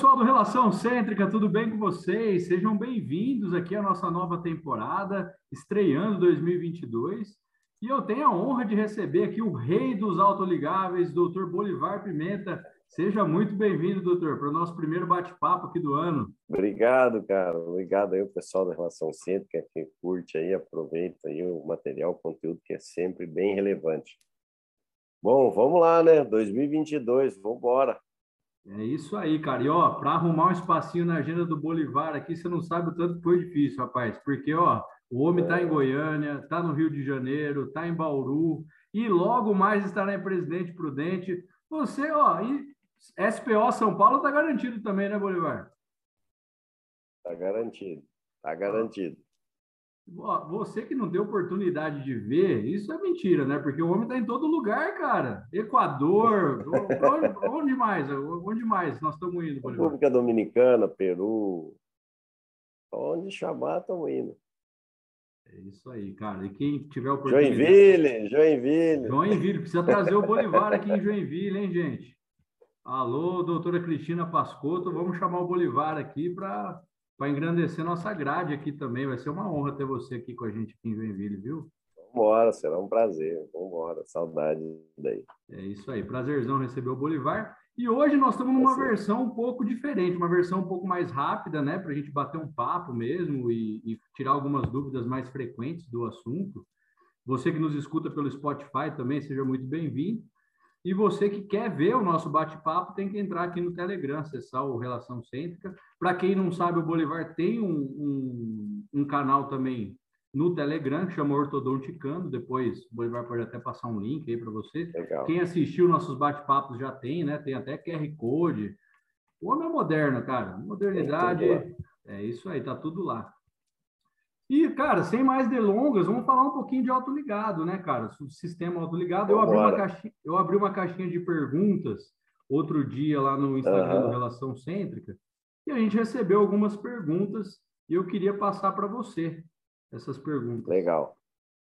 pessoal do Relação Cêntrica, tudo bem com vocês? Sejam bem-vindos aqui à nossa nova temporada, estreando 2022. E eu tenho a honra de receber aqui o rei dos autoligáveis, doutor Bolivar Pimenta. Seja muito bem-vindo, doutor, para o nosso primeiro bate-papo aqui do ano. Obrigado, cara. Obrigado aí, o pessoal da Relação Cêntrica, que curte aí, aproveita aí o material, o conteúdo que é sempre bem relevante. Bom, vamos lá, né? 2022, vamos embora. É isso aí, cara. E ó, para arrumar um espacinho na agenda do Bolivar aqui, você não sabe o tanto que foi difícil, rapaz. Porque, ó, o homem está em Goiânia, está no Rio de Janeiro, está em Bauru e logo mais estará em Presidente Prudente. Você, ó, e SPO São Paulo está garantido também, né, Bolivar? Está garantido, está garantido. Você que não deu oportunidade de ver, isso é mentira, né? Porque o homem está em todo lugar, cara. Equador, onde, onde, mais? Onde mais nós estamos indo? República Dominicana, Peru. Onde chamar, estamos indo. É isso aí, cara. E quem tiver oportunidade. Joinville, Joinville. Joinville, precisa trazer o Bolivar aqui em Joinville, hein, gente? Alô, doutora Cristina Pascotto, vamos chamar o Bolivar aqui para para engrandecer nossa grade aqui também. Vai ser uma honra ter você aqui com a gente aqui em Joinville, viu? Vambora, será um prazer. Vambora, saudade daí. É isso aí, prazerzão receber o Bolivar. E hoje nós estamos numa versão um pouco diferente, uma versão um pouco mais rápida, né? Para a gente bater um papo mesmo e, e tirar algumas dúvidas mais frequentes do assunto. Você que nos escuta pelo Spotify também, seja muito bem-vindo. E você que quer ver o nosso bate-papo tem que entrar aqui no Telegram, acessar o Relação Cêntrica. Para quem não sabe, o Bolivar tem um, um, um, canal também no Telegram que chama Ortodonticando. Depois o Bolivar pode até passar um link aí para você. Legal. Quem assistiu nossos bate-papos já tem, né? Tem até QR Code. O homem é moderno, cara. Modernidade. É isso aí, tá tudo lá. E, cara, sem mais delongas, vamos falar um pouquinho de autoligado, né, cara? O sistema autoligado. Eu abri, uma caixinha, eu abri uma caixinha de perguntas outro dia lá no Instagram uhum. do Relação Cêntrica e a gente recebeu algumas perguntas e eu queria passar para você essas perguntas. Legal.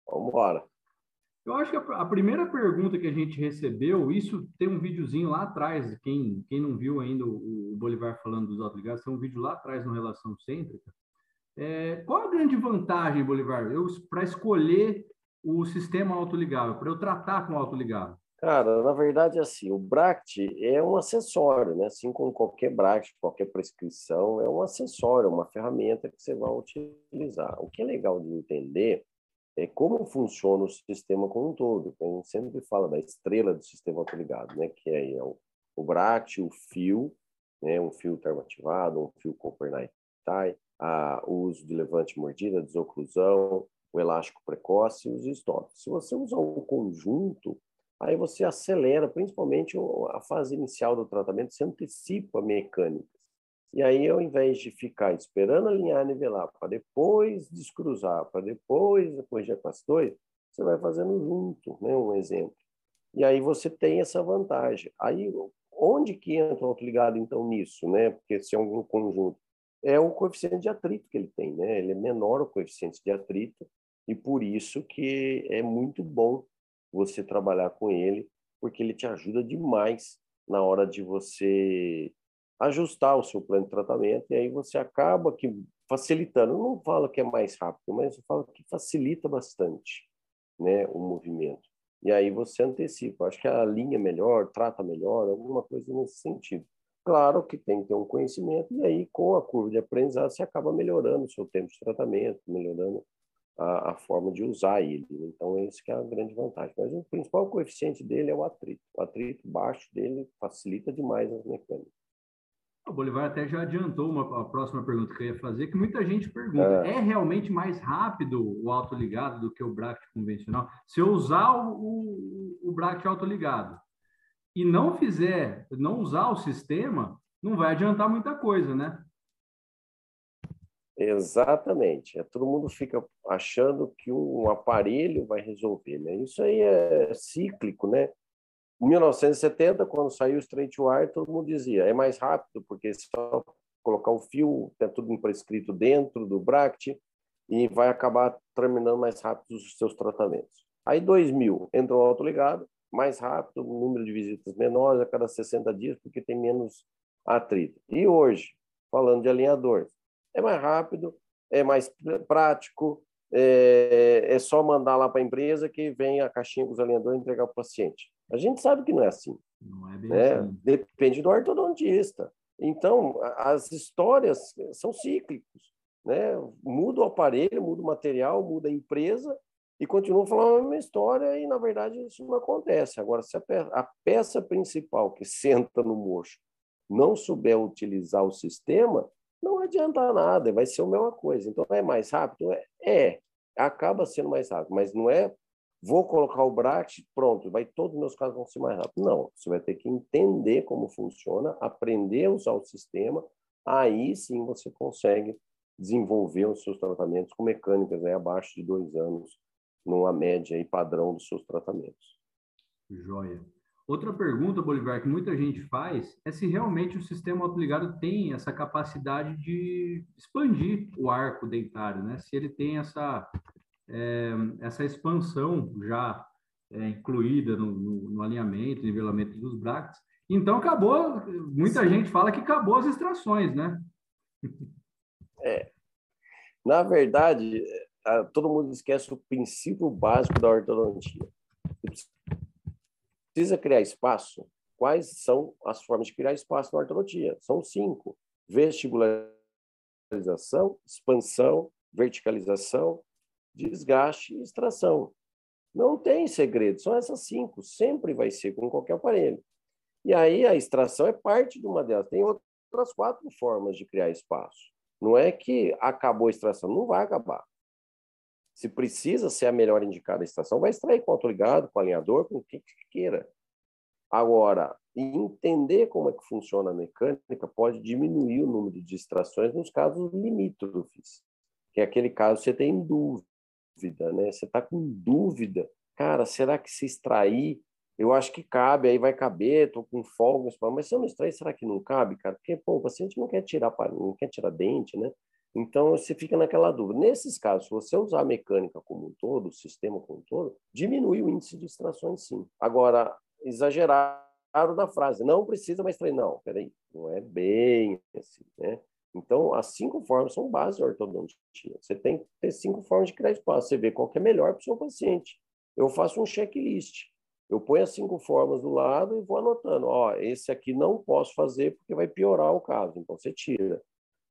Vamos embora. Eu acho que a, primeira pergunta que a gente recebeu, isso tem um videozinho lá atrás, quem, quem não viu ainda o, o Bolivar falando dos autoligados, tem um vídeo lá atrás no Relação Cêntrica, é, qual a grande vantagem, Bolivar, para escolher o sistema autoligável, para eu tratar com autoligável? Cara, na verdade, assim, o BRACT é um acessório, né? Assim como qualquer BRACT, qualquer prescrição, é um acessório, uma ferramenta que você vai utilizar. O que é legal de entender é como funciona o sistema como um todo. A gente sempre fala da estrela do sistema autoligado, né? Que é, é o, o BRACT, o fio, né? um fio termoativado, um fio Copernic tie, o uso de levante mordida, desoclusão, o elástico precoce e os estoques. Se você usar um conjunto, aí você acelera principalmente a fase inicial do tratamento, você antecipa mecânicas. E aí, ao invés de ficar esperando alinhar nivelar para depois descruzar, para depois corrigir com as dois, você vai fazendo junto, né? um exemplo. E aí você tem essa vantagem. Aí, onde que entra o autoligado, então, nisso? Né? Porque se é um conjunto, é o coeficiente de atrito que ele tem, né? Ele é menor o coeficiente de atrito e por isso que é muito bom você trabalhar com ele, porque ele te ajuda demais na hora de você ajustar o seu plano de tratamento e aí você acaba que facilitando. Eu não falo que é mais rápido, mas eu falo que facilita bastante, né, o movimento. E aí você antecipa. Acho que a linha melhor, trata melhor, alguma coisa nesse sentido. Claro que tem que ter um conhecimento, e aí, com a curva de aprendizado, você acaba melhorando o seu tempo de tratamento, melhorando a, a forma de usar ele. Então, é isso que é a grande vantagem. Mas o principal coeficiente dele é o atrito. O atrito baixo dele facilita demais as mecânicas. O Bolivar até já adiantou uma, a próxima pergunta que eu ia fazer, que muita gente pergunta, é, é realmente mais rápido o autoligado do que o bracket convencional? Se eu usar o, o, o bracket autoligado, e não fizer, não usar o sistema, não vai adiantar muita coisa, né? Exatamente. É, todo mundo fica achando que um aparelho vai resolver, né? Isso aí é cíclico, né? Em 1970, quando saiu o straight wire, todo mundo dizia é mais rápido porque é só colocar o fio, tem tudo prescrito dentro do bracket e vai acabar terminando mais rápido os seus tratamentos. Aí 2000 entrou o autoligado, mais rápido, o número de visitas menores a cada 60 dias, porque tem menos atrito. E hoje, falando de alinhador, é mais rápido, é mais prático, é, é só mandar lá para a empresa que vem a caixinha com os alinhadores entregar para o paciente. A gente sabe que não é assim. Não é bem né? assim. Depende do ortodontista. Então, as histórias são cíclicos. Né? Muda o aparelho, muda o material, muda a empresa e continua falando a mesma história e, na verdade, isso não acontece. Agora, se a peça, a peça principal que senta no mocho não souber utilizar o sistema, não adianta nada, vai ser a mesma coisa. Então, é mais rápido? É, é acaba sendo mais rápido, mas não é vou colocar o BRACT, pronto, vai todos os meus casos vão ser mais rápidos. Não, você vai ter que entender como funciona, aprender a usar o sistema, aí sim você consegue desenvolver os seus tratamentos com mecânicas né, abaixo de dois anos, numa média e padrão dos seus tratamentos. Joia. Outra pergunta, Bolivar, que muita gente faz é se realmente o sistema autoligado tem essa capacidade de expandir o arco dentário, né? Se ele tem essa, é, essa expansão já é, incluída no, no, no, alinhamento, nivelamento dos bracts. Então, acabou, muita Sim. gente fala que acabou as extrações, né? É. Na verdade, todo mundo esquece o princípio básico da ortodontia precisa criar espaço. Quais são as formas de criar espaço na ortodontia? São cinco: vestibularização, expansão, verticalização, desgaste e extração. Não tem segredo, são essas cinco. Sempre vai ser com qualquer aparelho. E aí a extração é parte de uma delas. Tem outras quatro formas de criar espaço. Não é que acabou a extração, não vai acabar. Se precisa ser a melhor indicada a estação, vai extrair com autoligado, com alinhador, com o que queira. Agora, entender como é que funciona a mecânica pode diminuir o número de distrações nos casos limítrofes, que é aquele caso que você tem dúvida, né? Você está com dúvida, cara, será que se extrair, eu acho que cabe, aí vai caber, estou com folga, mas se eu não extrair, será que não cabe, cara? Porque, pô, o paciente não quer tirar, não quer tirar dente, né? Então, você fica naquela dúvida. Nesses casos, se você usar a mecânica como um todo, o sistema como um todo, diminui o índice de extrações, sim. Agora, exageraram na frase, não precisa mais treinar. Não, peraí, não é bem assim, né? Então, as cinco formas são base da ortodontia. Você tem que ter cinco formas de criar espaço. Você vê qual é melhor para o seu paciente. Eu faço um checklist. Eu ponho as cinco formas do lado e vou anotando. Ó, esse aqui não posso fazer porque vai piorar o caso. Então, você tira.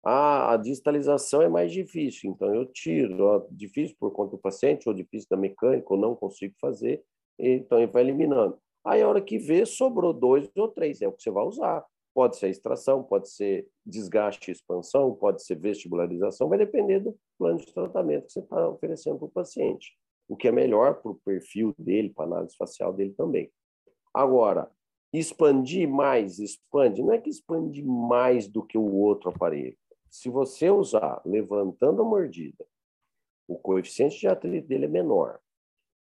Ah, a digitalização é mais difícil, então eu tiro. Ó, difícil por conta do paciente, ou difícil da mecânica, ou não consigo fazer, então ele vai eliminando. Aí, a hora que vê, sobrou dois ou três, é o que você vai usar. Pode ser extração, pode ser desgaste e expansão, pode ser vestibularização, vai depender do plano de tratamento que você está oferecendo para o paciente. O que é melhor para o perfil dele, para a análise facial dele também. Agora, expandir mais, expande, não é que expande mais do que o outro aparelho se você usar levantando a mordida, o coeficiente de atrito dele é menor.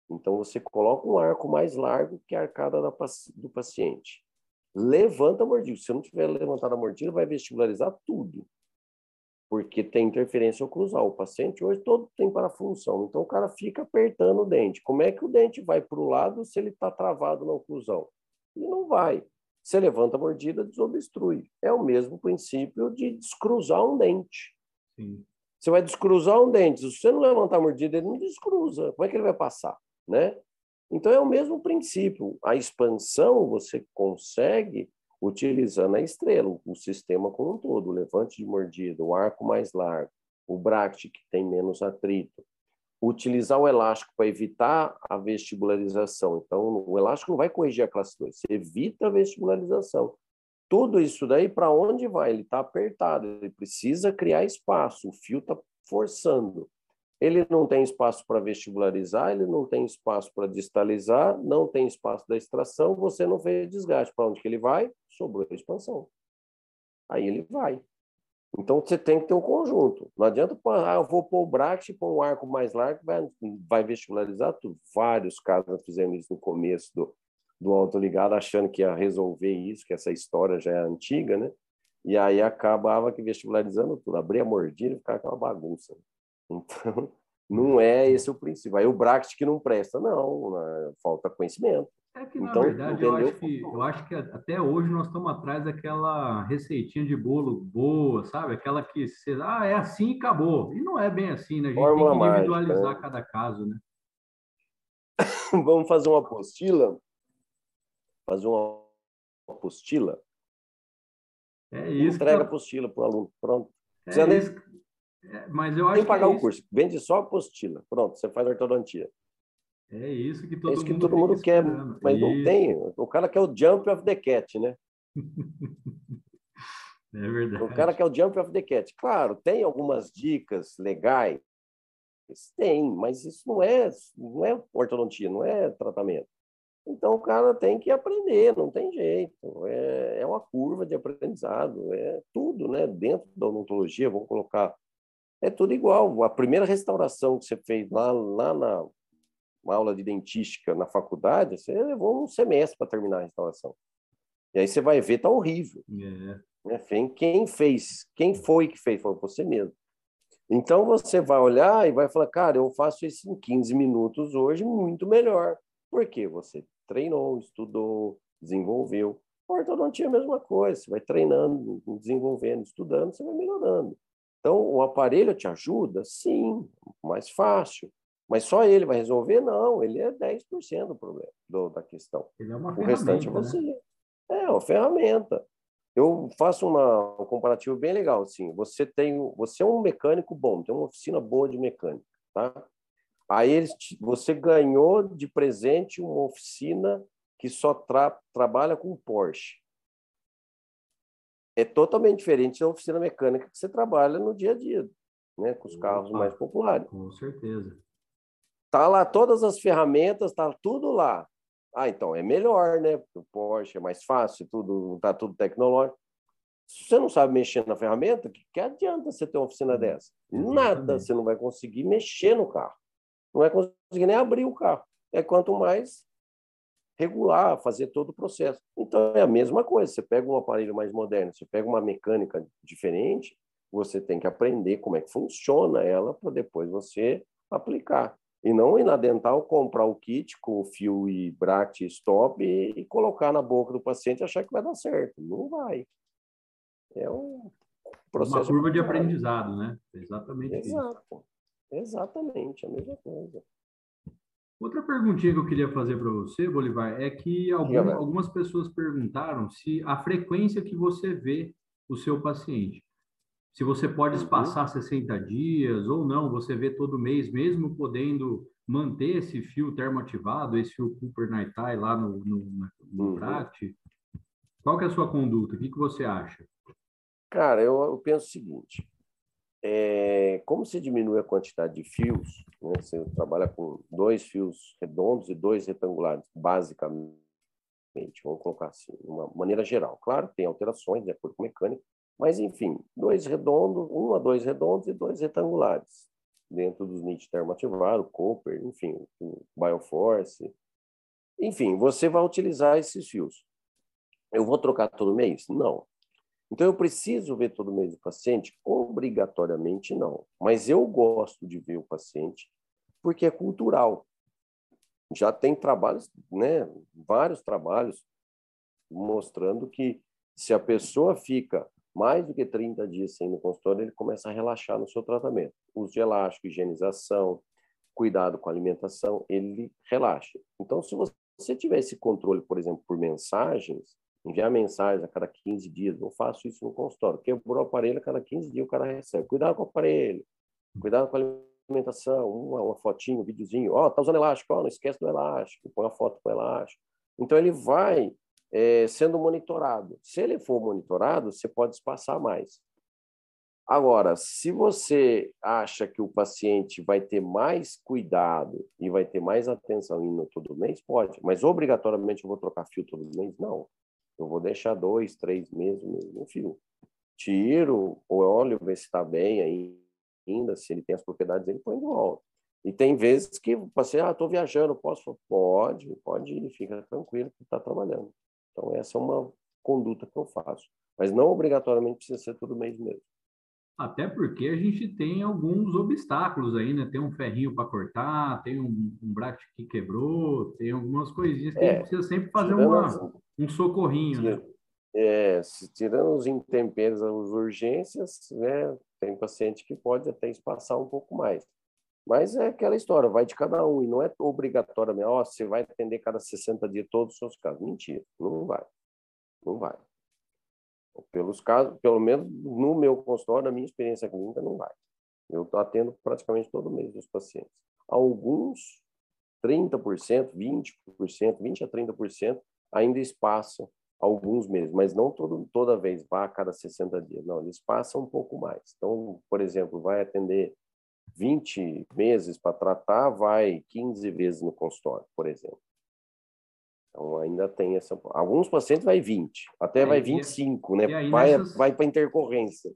Então, você coloca um arco mais largo que a arcada do paciente. Levanta a mordida. Se não tiver levantado a mordida, vai vestibularizar tudo. Porque tem interferência oclusal. O paciente hoje todo tem parafunção. Então, o cara fica apertando o dente. Como é que o dente vai para o lado se ele está travado na oclusão? Ele não vai. Você levanta a mordida, desobstrui. É o mesmo princípio de descruzar um dente. Sim. Você vai descruzar um dente. Se você não levantar a mordida, ele não descruza. Como é que ele vai passar? Né? Então, é o mesmo princípio. A expansão você consegue utilizando a estrela, o sistema como um todo, o levante de mordida, o arco mais largo, o bract, que tem menos atrito, utilizar o elástico para evitar a vestibularização. Então, o elástico não vai corrigir a classe 2, você evita a vestibularização. Tudo isso daí, para onde vai? Ele está apertado, ele precisa criar espaço, o fio está forçando. Ele não tem espaço para vestibularizar, ele não tem espaço para distalizar, não tem espaço da extração, você não fez desgaste. Para onde que ele vai? Sobrou a expansão. Aí ele vai. Então, você tem que ter um conjunto. Não adianta, ah, eu vou pôr o bract e pôr um arco mais largo, vai, vai vestibularizar tudo. Vários casos fizemos isso no começo do, do autoligado, achando que ia resolver isso, que essa história já é antiga, né? E aí acabava que vestibularizando tudo. Abria a mordida e ficava aquela bagunça. Então, Não é esse o princípio. Aí o Bract que não presta, não, né? falta conhecimento. É que, na então, verdade, eu acho que, eu acho que até hoje nós estamos atrás daquela receitinha de bolo boa, sabe? Aquela que você, ah, é assim e acabou. E não é bem assim, né? A gente Fórmula tem que individualizar mágica, né? cada caso, né? Vamos fazer uma apostila? Fazer uma apostila? É isso. Entrega a apostila para o aluno. Pronto. É isso. É, mas eu acho Tem que pagar é o curso. Vende só a apostila. Pronto, você faz ortodontia. É isso que todo, é isso que mundo, todo mundo quer, mas isso. não tem. O cara quer o jump of the cat, né? é verdade. O cara quer o jump of the cat. Claro, tem algumas dicas legais. Tem, mas isso não é, não é ortodontia, não é tratamento. Então o cara tem que aprender, não tem jeito. É, é uma curva de aprendizado, é tudo, né? Dentro da odontologia, vamos colocar. É tudo igual. A primeira restauração que você fez lá, lá na, uma aula de dentística na faculdade, você levou um semestre para terminar a restauração. E aí você vai ver, tá horrível. É. Né? Quem fez? Quem foi que fez? Foi você mesmo. Então você vai olhar e vai falar, cara, eu faço isso em 15 minutos hoje muito melhor. Por quê? Você treinou, estudou, desenvolveu. A ortodontia é a mesma coisa, você vai treinando, desenvolvendo, estudando, você vai melhorando. Então, o aparelho te ajuda? Sim, mais fácil. Mas só ele vai resolver? Não, ele é 10% do problema do, da questão. Ele é uma o restante é você. Né? É uma ferramenta. Eu faço uma, um comparativo bem legal. Assim, você tem, você é um mecânico bom, tem uma oficina boa de mecânica, tá? Aí eles, você ganhou de presente uma oficina que só tra, trabalha com Porsche. É totalmente diferente da oficina mecânica que você trabalha no dia a dia, né, com os carros mais populares. Com certeza. Tá lá todas as ferramentas, tá tudo lá. Ah, então é melhor, né? Porque o Porsche é mais fácil, tudo tá tudo tecnológico. Se você não sabe mexer na ferramenta, que, que adianta você ter uma oficina hum, dessa? Nada, você não vai conseguir mexer no carro. Não vai conseguir nem abrir o carro. É quanto mais regular, fazer todo o processo. Então é a mesma coisa. Você pega um aparelho mais moderno, você pega uma mecânica diferente, você tem que aprender como é que funciona ela para depois você aplicar. E não ir na dental, comprar o kit com fio e bract stop e, e, colocar na boca do paciente e achar que vai dar certo. Não vai. É um processo. Uma curva de aprendizado, né? Exatamente Exato. Isso. Exatamente, a mesma coisa. Outra perguntinha que eu queria fazer para você, Bolivar, é que algum, algumas pessoas perguntaram se a frequência que você vê o seu paciente se você pode espaçar uhum. 60 dias ou não, você vê todo mês, mesmo podendo manter esse fio termoativado, esse fio Cooper Nightai lá no, no, no uhum. Pract. Qual que é a sua conduta? O que, que você acha? Cara, eu, eu penso o seguinte, é, como se diminui a quantidade de fios, né, você trabalha com dois fios redondos e dois retangulares, basicamente, vamos colocar assim, de uma maneira geral. Claro, tem alterações de acordo com mecânica, mas, enfim, dois redondos, um a dois redondos e dois retangulares, dentro dos NIT termoativado, Cooper, enfim, Bioforce. Enfim, você vai utilizar esses fios. Eu vou trocar todo mês? Não. Então, eu preciso ver todo mês o paciente? Obrigatoriamente não. Mas eu gosto de ver o paciente porque é cultural. Já tem trabalhos, né, vários trabalhos mostrando que se a pessoa fica mais do que 30 dias sem ir no consultório, ele começa a relaxar no seu tratamento. Uso de elástico, higienização, cuidado com a alimentação, ele relaxa. Então, se você tiver esse controle, por exemplo, por mensagens, enviar mensagens a cada 15 dias, eu faço isso no consultório. Quebrou o aparelho, a cada 15 dias o cara recebe. Cuidado com o aparelho, cuidado com a alimentação, uma, uma fotinho, um videozinho. Ó, oh, tá usando elástico, ó, oh, não esquece do elástico, põe a foto com elástico. Então, ele vai é, sendo monitorado. Se ele for monitorado, você pode espaçar mais. Agora, se você acha que o paciente vai ter mais cuidado e vai ter mais atenção indo todo mês, pode. Mas obrigatoriamente eu vou trocar fio todo mês? Não. Eu vou deixar dois, três meses no fio. Tiro o óleo, ver se está bem ainda, se ele tem as propriedades, ele põe de volta. E tem vezes que o paciente, ah, estou viajando, posso? Pode, pode ir, fica tranquilo está trabalhando. Então, essa é uma conduta que eu faço. Mas não obrigatoriamente precisa ser todo mês mesmo. Até porque a gente tem alguns obstáculos aí, né? Tem um ferrinho para cortar, tem um, um bracket que quebrou, tem algumas coisinhas que é, a gente precisa sempre fazer uma, um socorrinho, né? É, se, tirando os intemperos, as urgências, né? Tem paciente que pode até espaçar um pouco mais. Mas é aquela história, vai de cada um, e não é obrigatoriamente, ó, oh, você vai atender cada 60 dias todos os seus casos. Mentira, não vai. Não vai. Pelos casos, pelo menos no meu consultório, na minha experiência clínica, não vai. Eu atendo praticamente todo mês os pacientes. Alguns, 30%, 20%, 20% a 30% ainda espaçam alguns meses, mas não todo, toda vez, vá a cada 60 dias. Não, eles passam um pouco mais. Então, por exemplo, vai atender 20 meses para tratar, vai 15 vezes no consultório, por exemplo. Então ainda tem essa. Alguns pacientes vai 20, até é, vai 25, e, né? vai nessas, vai para intercorrência.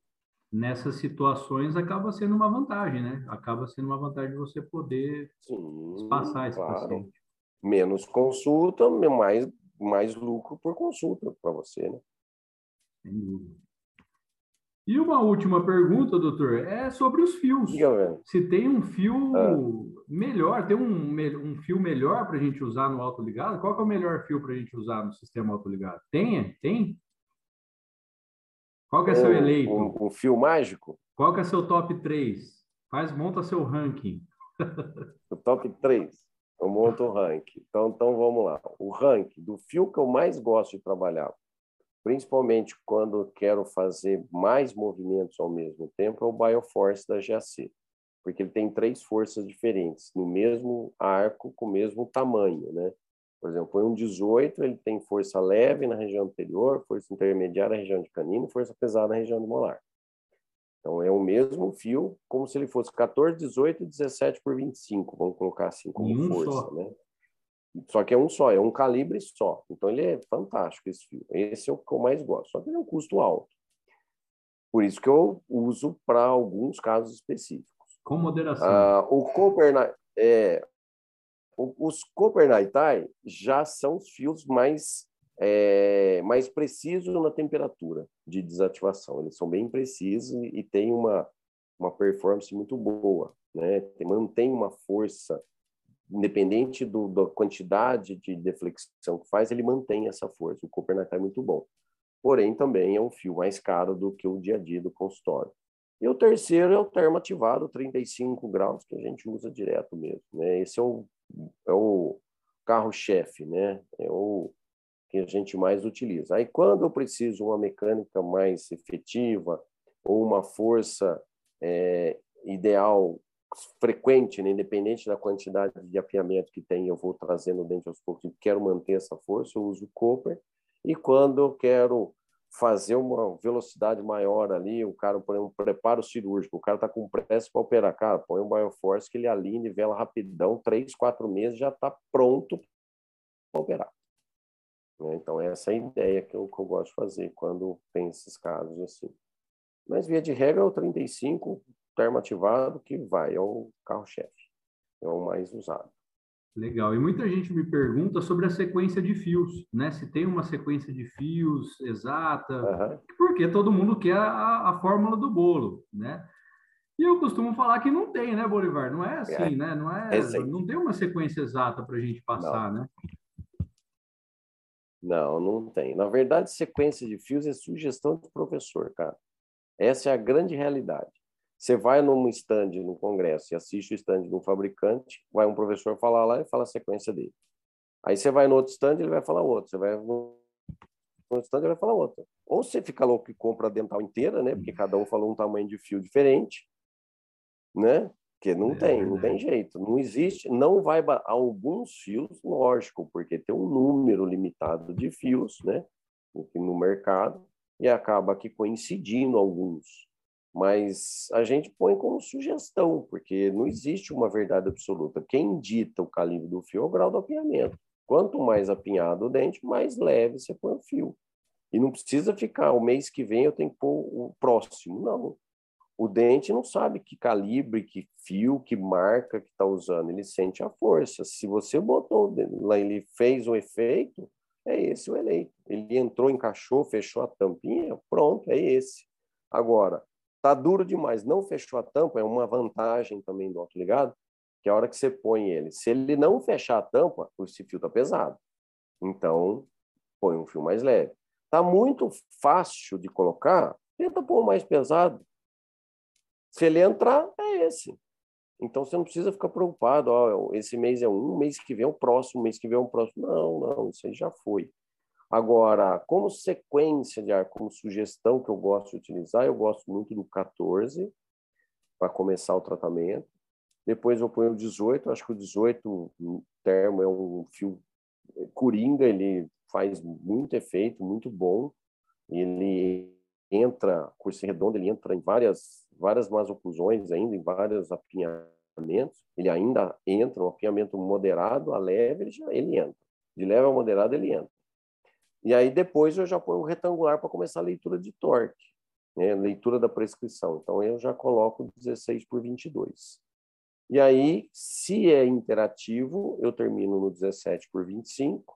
Nessas situações acaba sendo uma vantagem, né? Acaba sendo uma vantagem você poder Sim, passar esse claro. paciente. Menos consulta, mais, mais lucro por consulta para você, né? Sem dúvida. E uma última pergunta, doutor, é sobre os fios. Se tem um fio ah. melhor, tem um, um fio melhor para a gente usar no autoligado? Qual é o melhor fio para a gente usar no sistema autoligado? Tem? Tem? Qual que é seu eleito? Um, um, fio mágico? Qual que é seu top 3? Faz, monta seu ranking. o top 3. Eu monto o ranking. Então, então vamos lá. O ranking do fio que eu mais gosto de trabalhar principalmente quando quero fazer mais movimentos ao mesmo tempo, é o Bioforce da GAC, porque ele tem três forças diferentes, no mesmo arco, com o mesmo tamanho, né? Por exemplo, põe um 18, ele tem força leve na região anterior, força intermediária na região de canino, força pesada na região do molar. Então, é o mesmo fio, como se ele fosse 14, 18 e 17 por 25, vamos colocar assim como um força, só. né? Só que é um só, é um calibre só. Então ele é fantástico esse fio. Esse é o que eu mais gosto. Só que ele é um custo alto. Por isso que eu uso para alguns casos específicos. Com moderação. Ah, o Copper, é, os Copper Nightai já são os fios mais é, mais precisos na temperatura de desativação. Eles são bem precisos e, e têm uma uma performance muito boa, né? Mantém uma força independente do, da quantidade de deflexão que faz, ele mantém essa força. O Copernacar é muito bom. Porém, também é um fio mais caro do que o dia a dia do consultório. E o terceiro é o termoativado, 35 graus, que a gente usa direto mesmo. Né? Esse é o, é o carro-chefe, né? é o que a gente mais utiliza. Aí, quando eu preciso uma mecânica mais efetiva ou uma força é, ideal frequente, né? independente da quantidade de apiamento que tem, eu vou trazendo dentro aos poucos quero manter essa força, eu uso o. E quando eu quero fazer uma velocidade maior ali, o cara põe um preparo cirúrgico, o cara está com pressa para operar, cara, põe um Bioforce que ele alinha, nivela rapidão, três, quatro meses já está pronto para operar. Né? Então, essa é a ideia que eu, que eu gosto de fazer quando tem esses casos assim. Mas, via de regra, é o 35, termoativado que vai, é o carro-chefe, é o mais usado. Legal. E muita gente me pergunta sobre a sequência de fios, né? Se tem uma sequência de fios exata, uhum. porque todo mundo quer a, a, fórmula do bolo, né? E eu costumo falar que não tem, né, Bolivar? Não é assim, é. né? Não é, é não tem uma sequência exata para a gente passar, não. né? Não, não tem. Na verdade, sequência de fios é sugestão do professor, cara. Essa é a grande realidade. Você vai num stand, num congresso, e assiste o stand de um fabricante, vai um professor falar lá e fala a sequência dele. Aí você vai no outro stand, ele vai falar outro. Você vai no outro stand, ele vai falar outro. Ou você fica louco e compra a dental inteira, né? Porque cada um falou um tamanho de fio diferente, né? Porque não é, tem, não tem jeito. Não existe, não vai... Alguns fios, lógico, porque tem um número limitado de fios, né? No mercado, e acaba aqui coincidindo alguns mas a gente põe como sugestão, porque não existe uma verdade absoluta. Quem dita o calibre do fio é o grau do apinhamento. Quanto mais apinhado o dente, mais leve você põe o fio. E não precisa ficar, o mês que vem eu tenho que pôr o próximo. Não. O dente não sabe que calibre, que fio, que marca que está usando. Ele sente a força. Se você botou lá, ele fez o efeito, é esse o eleito. Ele entrou, encaixou, fechou a tampinha, pronto, é esse. Agora, Tá duro demais, não fechou a tampa, é uma vantagem também do autoligado, que a hora que você põe ele, se ele não fechar a tampa, esse fio tá pesado. Então, põe um fio mais leve. Tá muito fácil de colocar, tenta pôr mais pesado. Se ele entrar, é esse. Então você não precisa ficar preocupado, ó, esse mês é um, mês que vem é o próximo, mês que vem é o próximo. Não, não, isso aí já foi. Agora, como sequência de ar, como sugestão que eu gosto de utilizar, eu gosto muito do 14 para começar o tratamento. Depois eu ponho o 18, acho que o 18 o termo é um fio coringa, ele faz muito efeito, muito bom. Ele entra, curso redondo, ele entra em várias várias masoclusões ainda, em vários apinhamentos. Ele ainda entra, um apinhamento moderado a leve, ele, já, ele entra. De leve a moderado, ele entra. E aí depois eu já ponho um retangular para começar a leitura de torque, né? leitura da prescrição. Então eu já coloco 16 por 22. E aí, se é interativo, eu termino no 17 por 25.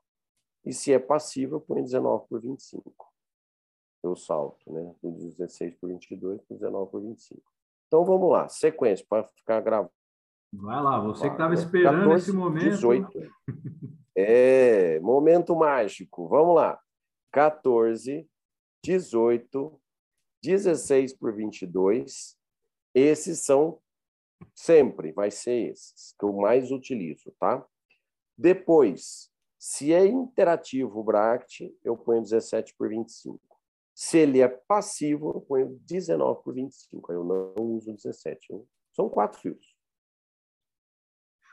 E se é passivo, eu ponho 19 por 25 eu salto, né? Do 16 por 22 para 19 por 25. Então vamos lá, sequência, para ficar gravado. Vai lá, você que estava esperando 14, esse momento. 18. É, momento mágico. Vamos lá. 14, 18, 16 por 22. Esses são sempre, vai ser esses que eu mais utilizo, tá? Depois, se é interativo o Bract, eu ponho 17 por 25. Se ele é passivo, eu ponho 19 por 25. Aí eu não uso 17. São quatro fios.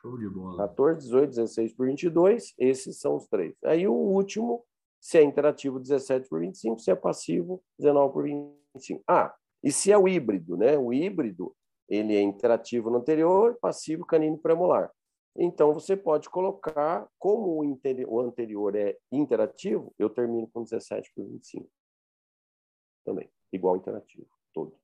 Show de bola. 14, 18, 16 por 22. Esses são os três. Aí o último, se é interativo, 17 por 25. Se é passivo, 19 por 25. Ah, e se é o híbrido, né? O híbrido, ele é interativo no anterior, passivo canino premolar. Então, você pode colocar, como o, anterior é interativo, eu termino com 17 por 25 também, igual interativo, todo.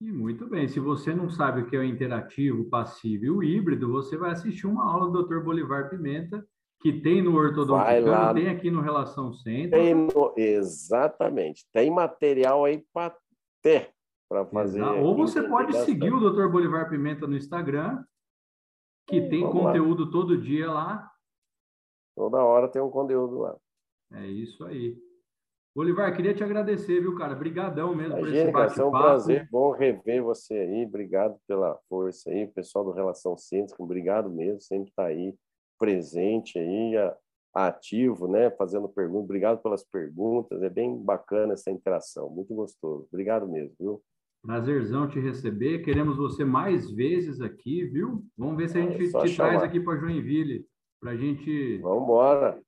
E muito bem, se você não sabe o que é o interativo, passivo e o híbrido, você vai assistir uma aula do Dr. Bolivar Pimenta, que tem no Ortodoncicano, tem aqui no Relação Centro. No... Exatamente, tem material aí para ter, para fazer. Ou você pode seguir o Dr. Bolivar Pimenta no Instagram, que tem Vamos conteúdo lá. todo dia lá. Toda hora tem um conteúdo lá. É isso aí. Olivar, queria te agradecer, viu, cara? Obrigadão mesmo Imagina, por esse bate-papo. É um prazer, bom rever você aí. Obrigado pela força aí, pessoal do Relação Cêntrica, obrigado mesmo, sempre está aí presente aí, ativo, né, fazendo perguntas. Obrigado pelas perguntas, é bem bacana essa interação, muito gostoso. Obrigado mesmo, viu? Prazerzão te receber. Queremos você mais vezes aqui, viu? Vamos ver se a gente é te chamar. traz aqui para Joinville, para a gente. Vamos embora.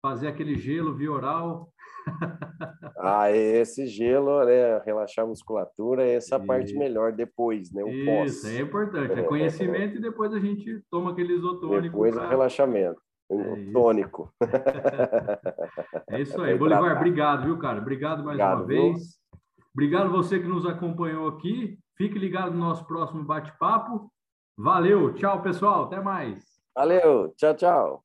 Fazer aquele gelo via oral. Ah, esse gelo, né? Relaxar a musculatura, essa e... parte melhor depois, né? O Isso, pós. é importante. É conhecimento e depois a gente toma aquele isotônico. Depois pra... o relaxamento. É tônico. É isso aí. Bolivar, obrigado, viu, cara? Obrigado mais obrigado, uma vez. Viu? Obrigado você que nos acompanhou aqui. Fique ligado no nosso próximo bate-papo. Valeu. Tchau, pessoal. Até mais. Valeu. Tchau, tchau.